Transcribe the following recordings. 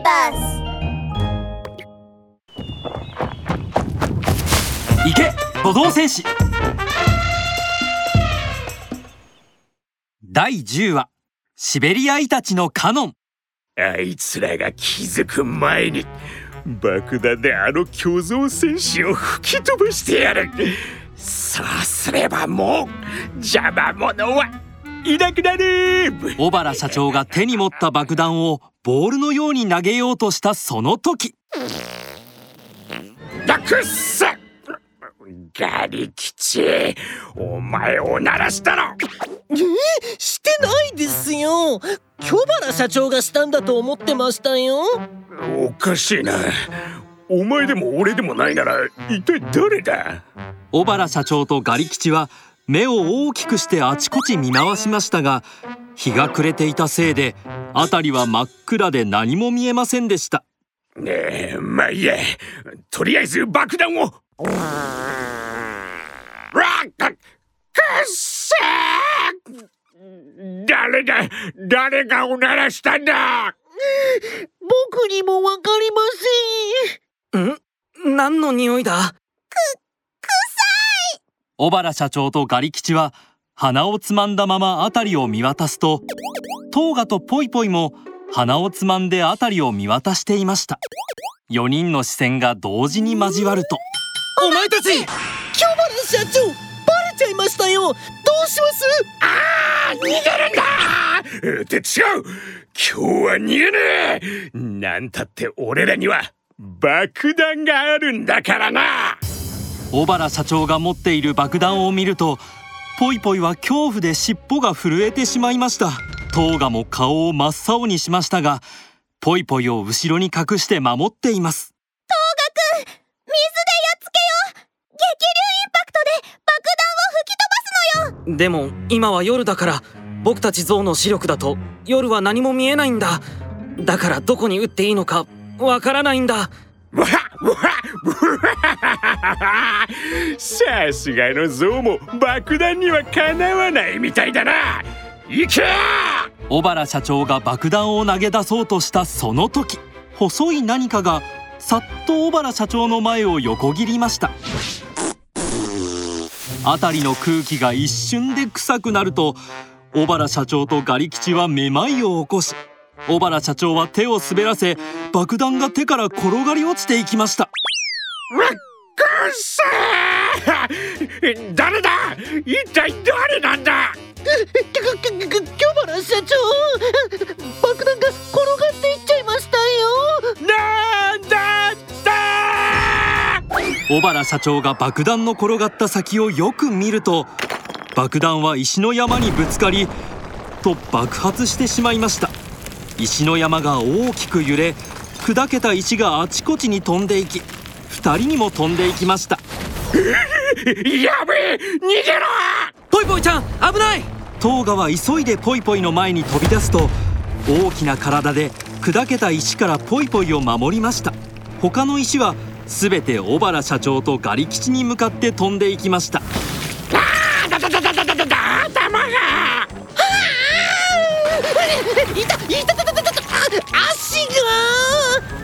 ーバス行け歩道戦士。第10話シベリアイたちのカノン。あいつらが気づく前に爆弾であの巨像戦士を吹き飛ばしてやる。そうすればもう邪魔者はいなくなる。小原社長が手に持った爆弾をボールのように投げようとしたその時。だくっさガリ吉お前を鳴らしたの！え？してないですよ。京原社長がしたんだと思ってましたよ。おかしいな。お前でも俺でもないなら一体誰だ？小原社長とガリ吉は目を大きくしてあちこち見回しましたが日が暮れていたせいで辺りは真っ暗で何も見えませんでした。ねえまあいいや。とりあえず爆弾を。誰だ誰がおならしたんだ。僕にもわかりません。ん何の匂いだ？小原社長とガリ吉は鼻をつまんだまま辺りを見渡すとトーガとポイポイも鼻をつまんで辺りを見渡していました。4人の視線が同時に交わるとお前たち！京原社長バレちゃいましたよ。どうします？ああ逃げるんだ！って違う！今日は逃げねえ！なんたって俺らには爆弾があるんだからな！小原社長が持っている爆弾を見るとポイポイは恐怖で尻尾が震えてしまいました。トーガも顔を真っ青にしましたがポイポイを後ろに隠して守っています。トーガくん水でやっつけよ激流インパクトで爆弾を吹き飛ばすのよ。でも今は夜だから僕たち象の視力だと夜は何も見えないんだ。だからどこに撃っていいのかわからないんだ。さすがの象も爆弾にはかなわないみたいだな。行け!小原社長が爆弾を投げ出そうとしたその時細い何かがさっと小原社長の前を横切りました。辺りの空気が一瞬で臭くなると小原社長とガリ吉はめまいを起こし小原社長は手を滑らせ爆弾が手から転がり落ちていきました。わっくっせー 誰だ？一体誰なんだ？京原社長！爆弾が転がっていっちゃいましたよ！なんだって小原社長が爆弾の転がった先をよく見ると爆弾は石の山にぶつかりと爆発してしまいました石の山が大きく揺れ砕けた石があちこちに飛んでいき2人にも飛んでいきました。やべえ逃げろ！ポイポイちゃん危ない！トーガは急いでポイポイの前に飛び出すと大きな体で砕けた石からポイポイを守りました。他の石は全て小原社長とガリ吉に向かって飛んでいきました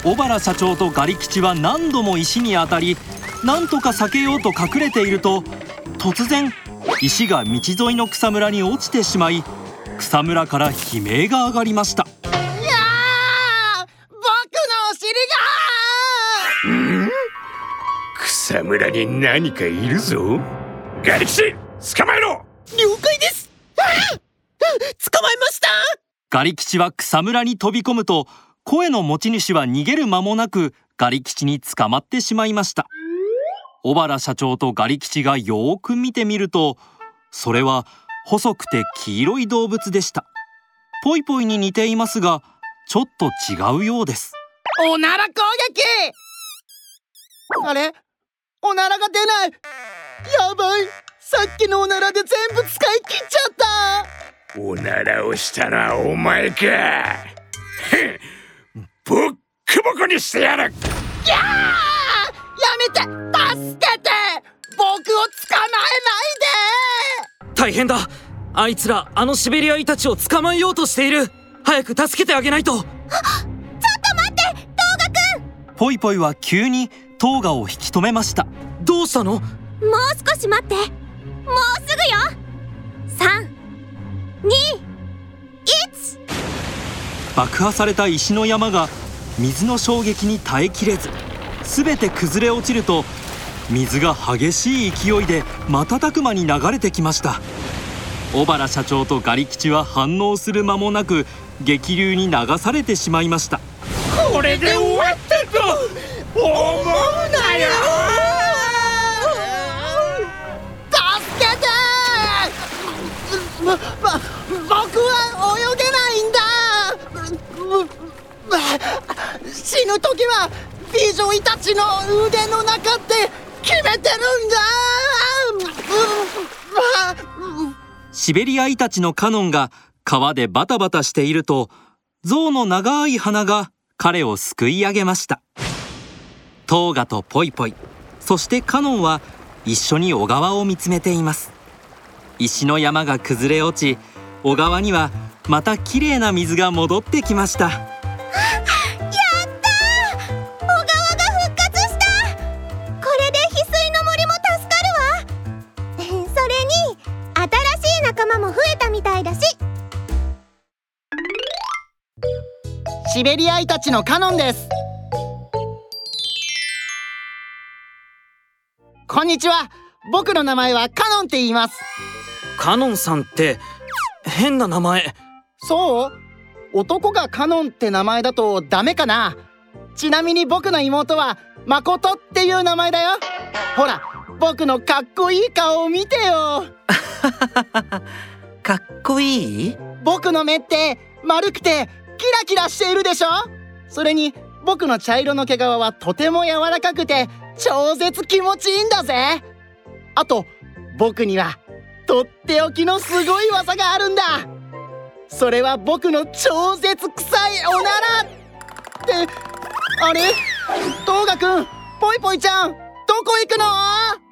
小原社長とガリ吉は何度も石に当たりなんとか避けようと隠れていると突然石が道沿いの草むらに落ちてしまい草むらから悲鳴が上がりました。いや僕のお尻が草むらに何かいるぞ。ガリキシ捕まえろ。了解です。捕まえました。ガリ吉は草むらに飛び込むと声の持ち主は逃げる間もなくガリ吉に捕まってしまいました。小原社長とガリ吉がよーく見てみるとそれは細くて黄色い動物でした。ポイポイに似ていますがちょっと違うようです。おなら攻撃！あれ？おならが出ない！やばい！さっきのおならで全部使い切っちゃった！おならをしたのはお前か！ふんボッコボコにしてやる。いやー！やめて！助けて！僕を捕まえ大変だ。あいつらあのシベリアイたちを捕まえようとしている。早く助けてあげないと。ちょっと待って！ポイポイは急にトーガを引き止めました。どうしたの？もう少し待って。もうすぐよ！321爆破された石の山が水の衝撃に耐えきれず全て崩れ落ちると水が激しい勢いで瞬く間に流れてきました。小原社長とガリ吉は反応する間もなく激流に流されてしまいました。これで終わったぞ死ぬ時は美女イタチの腕の中って決めてるんだ。シベリアイタチのカノンが川でバタバタしていると象の長い鼻が彼をすくい上げました。トーガとポイポイ。そしてカノンは一緒に小川を見つめています。石の山が崩れ落ち小川にはまた綺麗な水が戻ってきました。シベリアイタチのカノンです。こんにちは。僕の名前はカノンって言います。カノンさんって変な名前。そう。男がカノンって名前だとダメかな。ちなみに僕の妹はマコトっていう名前だよ。ほら僕のかっこいい顔を見てよ。かっこいい？僕の目って丸くてキラキラしているでしょ？それに僕の茶色の毛皮はとても柔らかくて超絶気持ちいいんだぜ。あと僕にはとっておきのすごい技があるんだ。それは僕の超絶臭いおならって。あれ？トーガくん？ポイポイちゃん？どこ行くの？